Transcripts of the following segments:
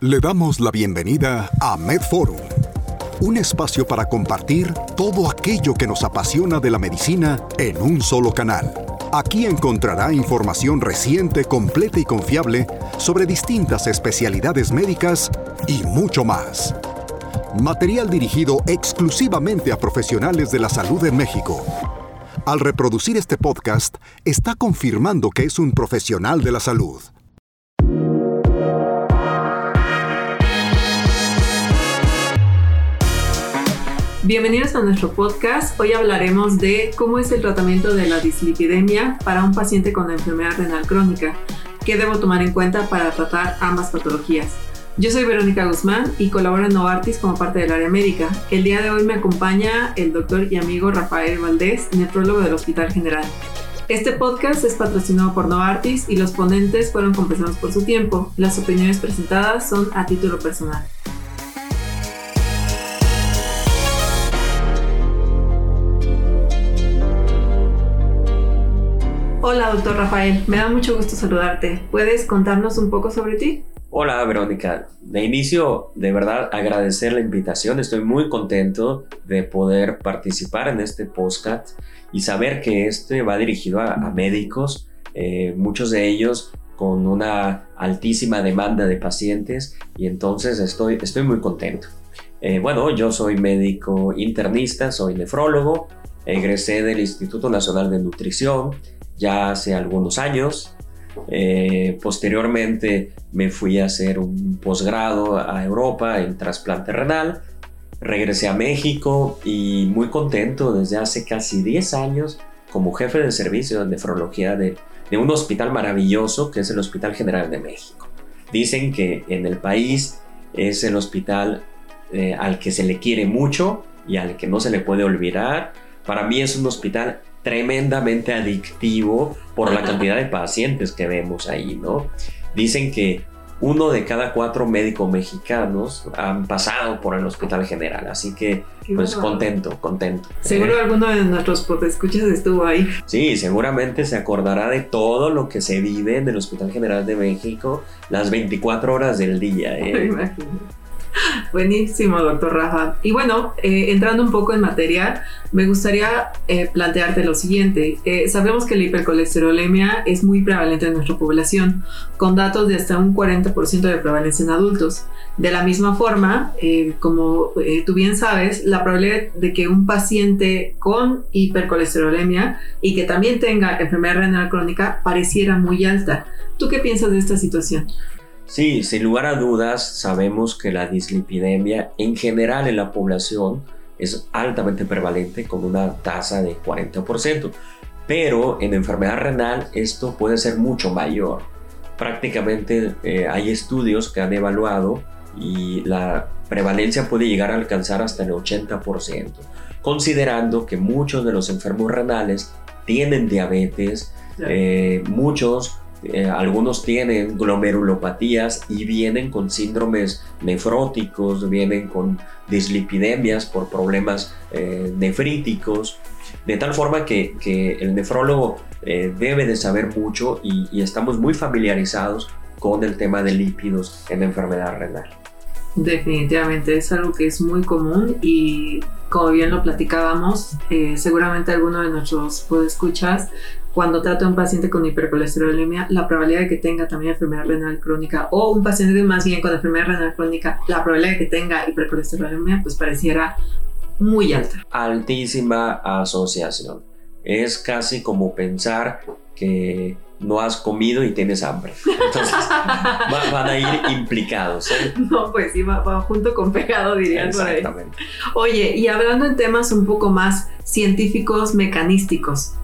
Le damos la bienvenida a MedForum, un espacio para compartir todo aquello que nos apasiona de la medicina en un solo canal. Aquí encontrará información reciente, completa y confiable sobre distintas especialidades médicas y mucho más. Material dirigido exclusivamente a profesionales de la salud en México. Al reproducir este podcast, está confirmando que es un profesional de la salud. Bienvenidos a nuestro podcast. Hoy hablaremos de cómo es el tratamiento de la dislipidemia para un paciente con enfermedad renal crónica. ¿Qué debo tomar en cuenta para tratar ambas patologías? Yo soy Verónica Guzmán y colaboro en Novartis como parte del área médica. El día de hoy me acompaña el doctor y amigo Rafael Valdés, nefrólogo del Hospital General. Este podcast es patrocinado por Novartis y los ponentes fueron compensados por su tiempo. Las opiniones presentadas son a título personal. Hola, doctor Rafael. Me da mucho gusto saludarte. ¿Puedes contarnos un poco sobre ti? Hola, Verónica. De inicio, de verdad, agradecer la invitación. Estoy muy contento de poder participar en este podcast y saber que este va dirigido a, médicos, eh, muchos de ellos con una altísima demanda de pacientes y entonces estoy, estoy muy contento. Eh, bueno, yo soy médico internista, soy nefrólogo, egresé del Instituto Nacional de Nutrición, ya hace algunos años. Eh, posteriormente me fui a hacer un posgrado a Europa en trasplante renal. Regresé a México y muy contento desde hace casi 10 años como jefe de servicio de nefrología de, un hospital maravilloso que es el Hospital General de México. Dicen que en el país es el hospital eh, al que se le quiere mucho y al que no se le puede olvidar. Para mí es un hospital tremendamente adictivo por la cantidad de pacientes que vemos ahí, ¿no? Dicen que uno de cada cuatro médicos mexicanos han pasado por el Hospital General, así que pues contento, contento. Seguro eh, alguno de nuestros escuchas estuvo ahí. Sí, seguramente se acordará de todo lo que se vive en el Hospital General de México las 24 horas del día. ¿eh? Buenísimo, doctor Rafa. Y bueno, eh, entrando un poco en materia, me gustaría eh, plantearte lo siguiente. Eh, sabemos que la hipercolesterolemia es muy prevalente en nuestra población, con datos de hasta un 40% de prevalencia en adultos. De la misma forma, como tú bien sabes, la probabilidad de que un paciente con hipercolesterolemia y que también tenga enfermedad renal crónica pareciera muy alta. ¿Tú qué piensas de esta situación? Sí, sin lugar a dudas, sabemos que la dislipidemia en general en la población es altamente prevalente con una tasa de 40%, pero en enfermedad renal esto puede ser mucho mayor. Prácticamente eh, hay estudios que han evaluado y la prevalencia puede llegar a alcanzar hasta el 80%, considerando que muchos de los enfermos renales tienen diabetes, eh, muchos eh, algunos tienen glomerulopatías y vienen con síndromes nefróticos, vienen con dislipidemias por problemas eh, nefríticos, de tal forma que, el nefrólogo eh, debe de saber mucho y estamos muy familiarizados con el tema de lípidos en enfermedad renal. Definitivamente es algo que es muy común y como bien lo platicábamos, seguramente alguno de nuestros podescuchas cuando trata a un paciente con hipercolesterolemia, la probabilidad de que tenga también enfermedad renal crónica o un paciente más bien con enfermedad renal crónica, la probabilidad de que tenga hipercolesterolemia pues pareciera muy alta. Altísima asociación. Es casi como pensar que no has comido y tienes hambre. Entonces van a ir implicados. ¿eh? No, pues sí, va, junto con pegado, dirían Exactamente. Oye, y hablando en temas un poco más científicos, mecanísticos.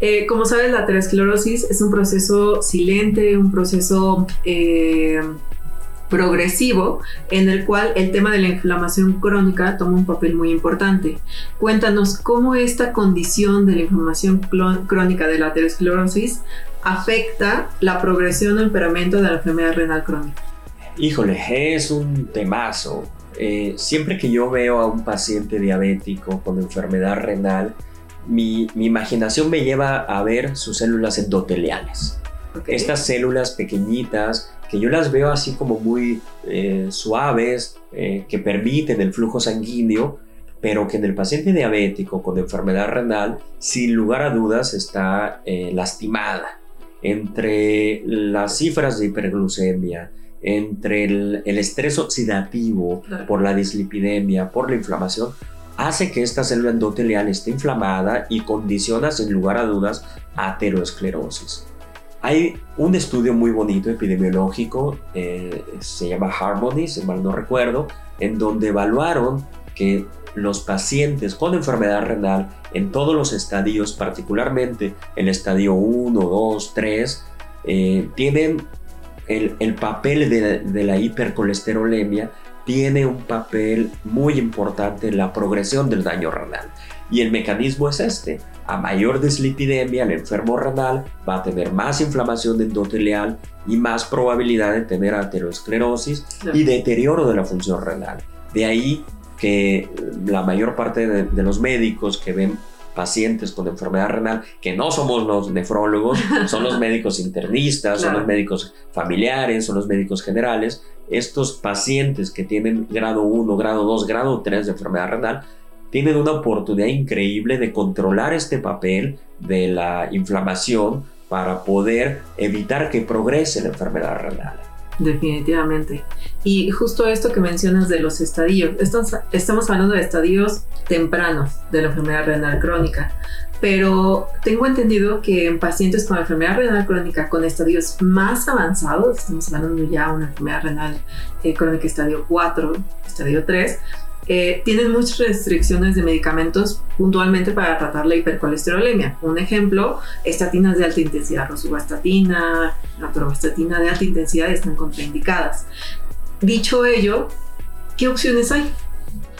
Eh, como sabes, la aterosclerosis es un proceso silente, un proceso eh, progresivo en el cual el tema de la inflamación crónica toma un papel muy importante. Cuéntanos cómo esta condición de la inflamación crónica de la aterosclerosis afecta la progresión o empeoramiento de la enfermedad renal crónica. Híjole, es un temazo. Eh, siempre que yo veo a un paciente diabético con enfermedad renal, mi, mi imaginación me lleva a ver sus células endoteliales. Estas células pequeñitas que yo las veo así como muy eh, suaves, eh, que permiten el flujo sanguíneo, pero que en el paciente diabético con enfermedad renal, sin lugar a dudas, está eh, lastimada. Entre las cifras de hiperglucemia, entre el, estrés oxidativo por la dislipidemia, por la inflamación, hace que esta célula endotelial esté inflamada y condiciona sin lugar a dudas ateroesclerosis. Hay un estudio muy bonito epidemiológico, eh, se llama Harmony, si mal no recuerdo, en donde evaluaron que los pacientes con enfermedad renal en todos los estadios, particularmente el estadio 1, 2, 3, tienen el, papel de, de, la hipercolesterolemia tiene un papel muy importante en la progresión del daño renal. Y el mecanismo es este. A mayor dislipidemia, el enfermo renal va a tener más inflamación endotelial y más probabilidad de tener aterosclerosis y deterioro de la función renal. De ahí que la mayor parte de, los médicos que ven pacientes con enfermedad renal, que no somos los nefrólogos, son los médicos internistas, son los médicos familiares, son los médicos generales. Estos pacientes que tienen grado 1, grado 2, grado 3 de enfermedad renal, tienen una oportunidad increíble de controlar este papel de la inflamación para poder evitar que progrese la enfermedad renal. Definitivamente. Y justo esto que mencionas de los estadios, estamos, hablando de estadios tempranos de la enfermedad renal crónica, pero tengo entendido que en pacientes con enfermedad renal crónica con estadios más avanzados, estamos hablando ya de una enfermedad renal eh, crónica estadio 4, estadio 3, eh, tienen muchas restricciones de medicamentos puntualmente para tratar la hipercolesterolemia. Un ejemplo, estatinas de alta intensidad, rosuvastatina, la atorvastatina de alta intensidad están contraindicadas. Dicho ello, ¿qué opciones hay?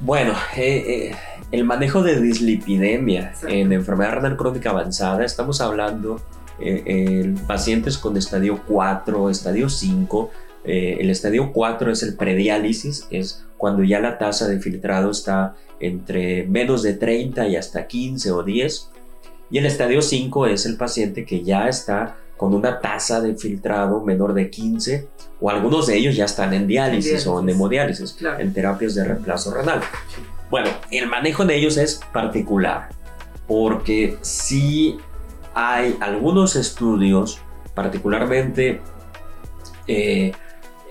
Bueno, eh, eh, el manejo de dislipidemia en enfermedad renal crónica avanzada, estamos hablando en pacientes con estadio 4, estadio 5, eh, el estadio 4 es el prediálisis, es cuando ya la tasa de filtrado está entre menos de 30 y hasta 15 o 10. Y el estadio 5 es el paciente que ya está con una tasa de filtrado menor de 15 o algunos de ellos ya están en diálisis, o en hemodiálisis, en terapias de reemplazo renal. Bueno, el manejo de ellos es particular porque si hay algunos estudios, particularmente eh,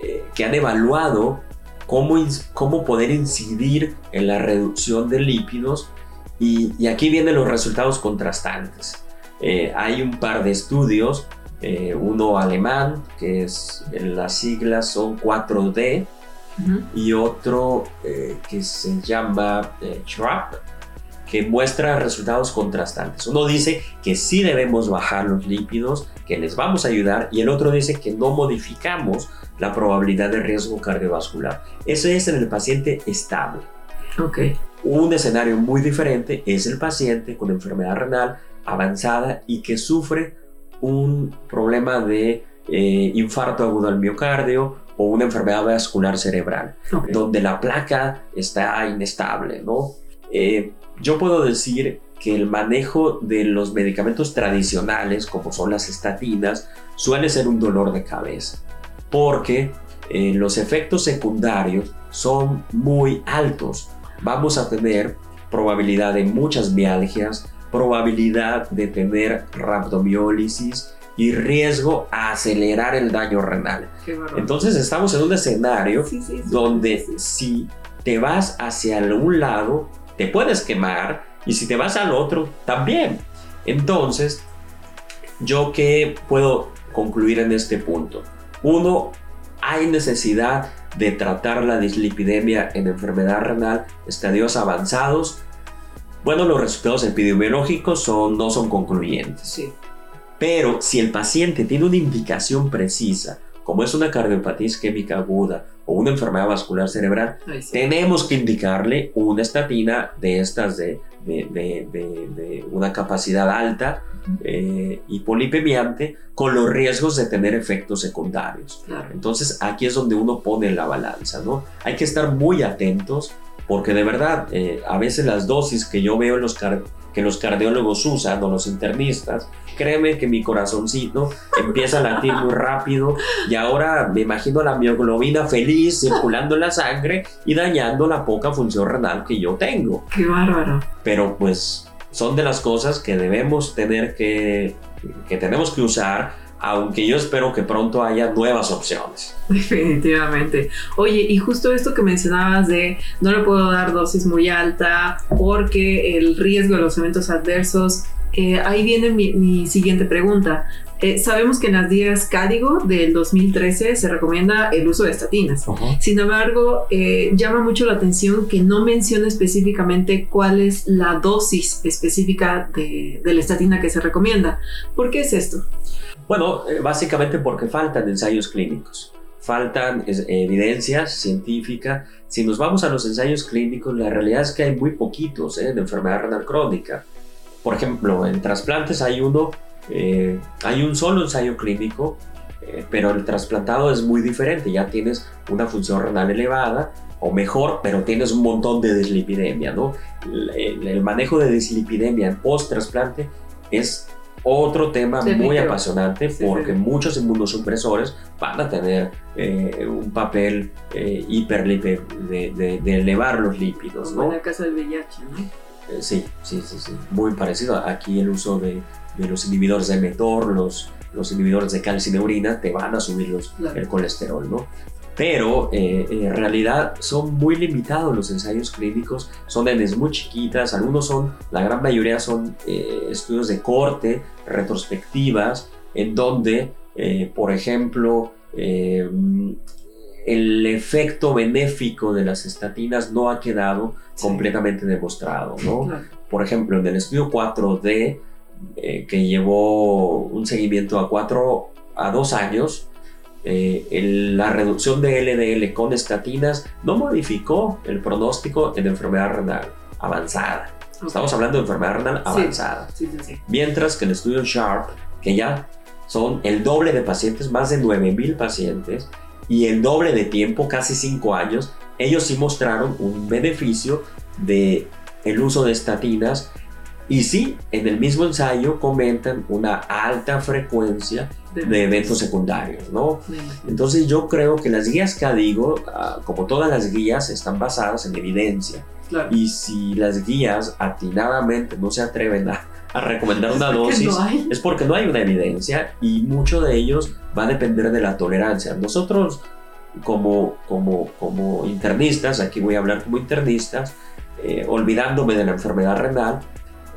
eh, que han evaluado cómo, cómo poder incidir en la reducción de lípidos y, aquí vienen los resultados contrastantes. Eh, hay un par de estudios, eh, uno alemán, que es las siglas son 4D, y otro que se llama TRAP, que muestra resultados contrastantes. Uno dice que sí debemos bajar los lípidos, que les vamos a ayudar, y el otro dice que no modificamos la probabilidad de riesgo cardiovascular. Eso es en el paciente estable. Okay. Un escenario muy diferente es el paciente con enfermedad renal avanzada y que sufre un problema de eh, infarto agudo al miocardio o una enfermedad vascular cerebral, donde la placa está inestable. ¿no? Eh, yo puedo decir que el manejo de los medicamentos tradicionales, como son las estatinas, suele ser un dolor de cabeza porque eh, los efectos secundarios son muy altos. Vamos a tener probabilidad de muchas mialgias, probabilidad de tener rhabdomiólisis y riesgo a acelerar el daño renal. Entonces estamos en un escenario donde si te vas hacia un lado, te puedes quemar y si te vas al otro, también. Entonces, yo qué puedo concluir en este punto? Uno, hay necesidad de tratar la dislipidemia en enfermedad renal estadios avanzados. Bueno, los resultados epidemiológicos son, no son concluyentes. Sí. Pero si el paciente tiene una indicación precisa, como es una cardiopatía isquémica aguda o una enfermedad vascular cerebral, tenemos que indicarle una estatina de estas de, de, una capacidad alta eh, y polipemiante con los riesgos de tener efectos secundarios. Entonces aquí es donde uno pone la balanza, ¿no? Hay que estar muy atentos porque de verdad eh, a veces las dosis que yo veo en los, que los cardiólogos usan o los internistas, créeme que mi corazoncito empieza a latir muy rápido y ahora me imagino la mioglobina feliz circulando en la sangre y dañando la poca función renal que yo tengo. Qué bárbaro. Pero pues son de las cosas que debemos tener que, que tenemos que usar aunque yo espero que pronto haya nuevas opciones. Definitivamente. Oye, y justo esto que mencionabas de no le puedo dar dosis muy alta porque el riesgo de los eventos adversos, eh, ahí viene mi, siguiente pregunta. Eh, sabemos que en las guías Cádigo del 2013 se recomienda el uso de estatinas. Sin embargo, eh, llama mucho la atención que no menciona específicamente cuál es la dosis específica de, de la estatina que se recomienda. ¿Por qué es esto? Bueno, eh, básicamente porque faltan ensayos clínicos, faltan evidencias científicas. Si nos vamos a los ensayos clínicos, la realidad es que hay muy poquitos ¿eh? de enfermedad renal crónica. Por ejemplo, en trasplantes hay uno, eh, hay un solo ensayo clínico, pero el trasplantado es muy diferente. Ya tienes una función renal elevada o mejor, pero tienes un montón de dislipidemia, ¿no? El, el manejo de dislipidemia en post-trasplante es otro tema muy apasionante porque muchos inmunosupresores van a tener eh, un papel eh, de, elevar los lípidos. ¿no? En la casa del VIH, ¿no? Eh, sí, sí, sí, sí, muy parecido. Aquí el uso de, los inhibidores de mTOR, los, los inhibidores de calcineurina, te van a subir los, el colesterol, ¿no? Pero eh, en realidad son muy limitados los ensayos clínicos, son N muy chiquitas, algunos son, la gran mayoría son eh, estudios de corte, retrospectivas, en donde, eh, por ejemplo, el efecto benéfico de las estatinas no ha quedado completamente demostrado. ¿no? Por ejemplo, en el estudio 4D, que llevó un seguimiento a 4 a 2 años, eh, la reducción de LDL con estatinas no modificó el pronóstico en enfermedad renal avanzada. Estamos hablando de enfermedad renal avanzada. Mientras que el estudio SHARP, que ya son el doble de pacientes, más de 9000 pacientes, y el doble de tiempo, casi 5 años, ellos sí mostraron un beneficio de el uso de estatinas y sí, en el mismo ensayo comentan una alta frecuencia de eventos secundarios, ¿no? Entonces yo creo que las guías que digo, ah, como todas las guías, están basadas en evidencia. Y si las guías atinadamente no se atreven a, recomendar una dosis, es porque no hay una evidencia y mucho de ellos va a depender de la tolerancia. Nosotros como, como, como internistas, aquí voy a hablar como internistas, eh, olvidándome de la enfermedad renal,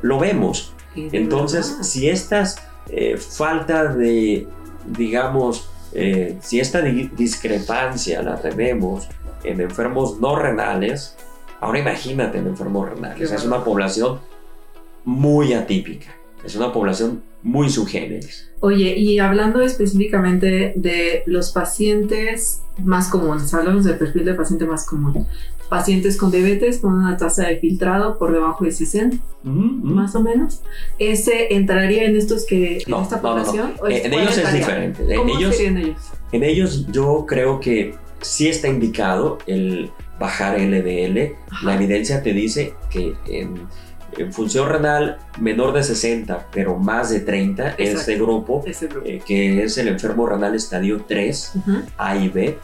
lo vemos. Entonces, si estas eh, falta de, digamos, eh, si esta discrepancia la tenemos en enfermos no renales, ahora imagínate en enfermos renales, es una población muy atípica, es una población muy subgéneris. Oye, y hablando específicamente de los pacientes más comunes, hablamos del perfil de paciente más común pacientes con diabetes con una tasa de filtrado por debajo de 60, más o menos. ¿Ese entraría en estos que en esta población? Eh, en ellos es diferente. ¿Cómo en ellos, en ellos? En ellos yo creo que sí está indicado el bajar LDL. La evidencia te dice que en, función renal menor de 60, pero más de 30, este grupo, eh, que es el enfermo renal estadio 3, A y B,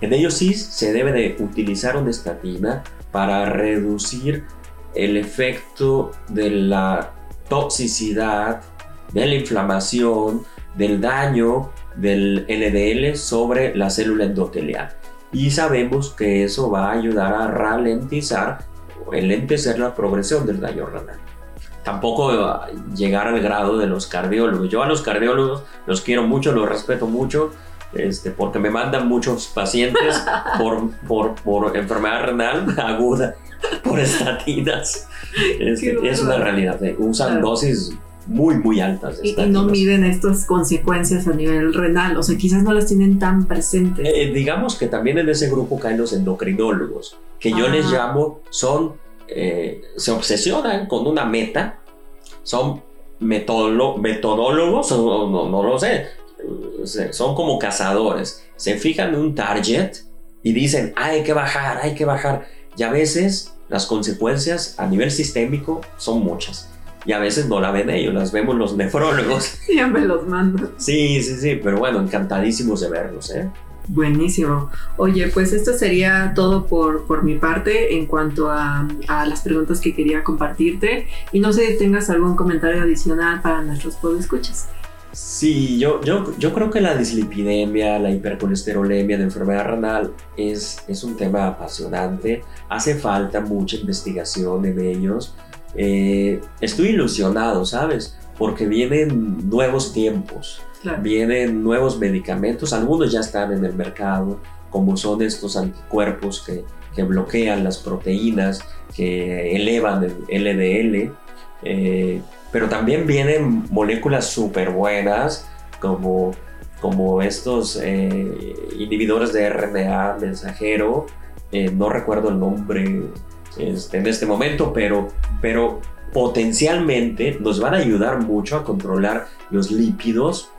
en ellos sí se debe de utilizar una estatina para reducir el efecto de la toxicidad, de la inflamación, del daño del LDL sobre la célula endotelial. Y sabemos que eso va a ayudar a ralentizar o enlentecer la progresión del daño renal. Tampoco llegar al grado de los cardiólogos. Yo a los cardiólogos los quiero mucho, los respeto mucho, este, porque me mandan muchos pacientes por, por, por enfermedad renal aguda, por estatinas. Este, es una realidad, ¿eh? usan dosis muy, muy altas. y, no miden estas consecuencias a nivel renal, o sea, quizás no las tienen tan presentes. Eh, digamos que también en ese grupo caen los endocrinólogos, que yo les ah. llamo, son, eh, se obsesionan con una meta, son metodólogos, no, no, lo sé, son como cazadores, se fijan en un target y dicen, hay que bajar, hay que bajar. Y a veces las consecuencias a nivel sistémico son muchas. y a veces no la ven ellos, las vemos los nefrólogos. Ya me los mando. Sí, sí, sí, pero bueno, encantadísimos de verlos, ¿eh? Buenísimo. Oye, pues esto sería todo por, por mi parte en cuanto a, a, las preguntas que quería compartirte. Y no sé si tengas algún comentario adicional para nuestros podescuchas. Sí, yo, yo, yo creo que la dislipidemia, la hipercolesterolemia, la enfermedad renal es, es un tema apasionante. Hace falta mucha investigación en ellos. Eh, estoy ilusionado, ¿sabes? Porque vienen nuevos tiempos, vienen nuevos medicamentos, algunos ya están en el mercado, como son estos anticuerpos que, que bloquean las proteínas, que elevan el LDL. Eh, pero también vienen moléculas súper buenas como, como estos eh, inhibidores de RNA mensajero. Eh, no recuerdo el nombre este, en este momento, pero, pero potencialmente nos van a ayudar mucho a controlar los lípidos,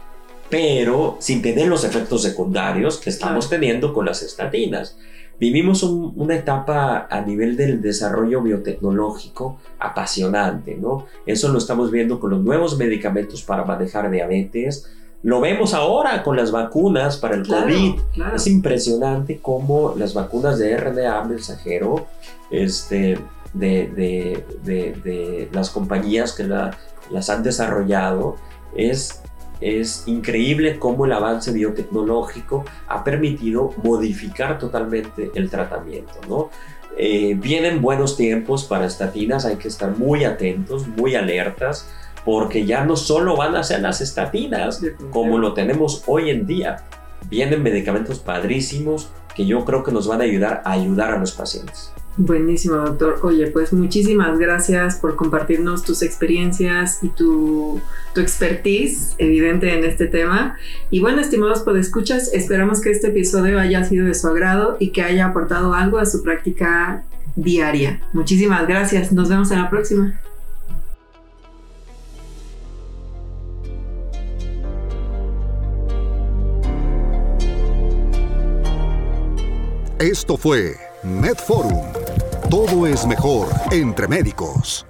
pero sin tener los efectos secundarios que estamos teniendo con las estatinas. Vivimos una etapa a nivel del desarrollo biotecnológico apasionante, ¿no? Eso lo estamos viendo con los nuevos medicamentos para manejar diabetes. Lo vemos ahora con las vacunas para el COVID. Es impresionante cómo las vacunas de RNA mensajero, este, de, de, las compañías que las han desarrollado, es es increíble cómo el avance biotecnológico ha permitido modificar totalmente el tratamiento, ¿no? Eh, vienen buenos tiempos para estatinas, hay que estar muy atentos, muy alertas, porque ya no solo van a ser las estatinas como lo tenemos hoy en día, vienen medicamentos padrísimos que yo creo que nos van a ayudar a ayudar a los pacientes. Buenísimo, doctor. Oye, pues muchísimas gracias por compartirnos tus experiencias y tu, tu expertise evidente en este tema. Y bueno, estimados podescuchas, esperamos que este episodio haya sido de su agrado y que haya aportado algo a su práctica diaria. Muchísimas gracias. Nos vemos en la próxima. Esto fue MedForum todo es mejor entre médicos.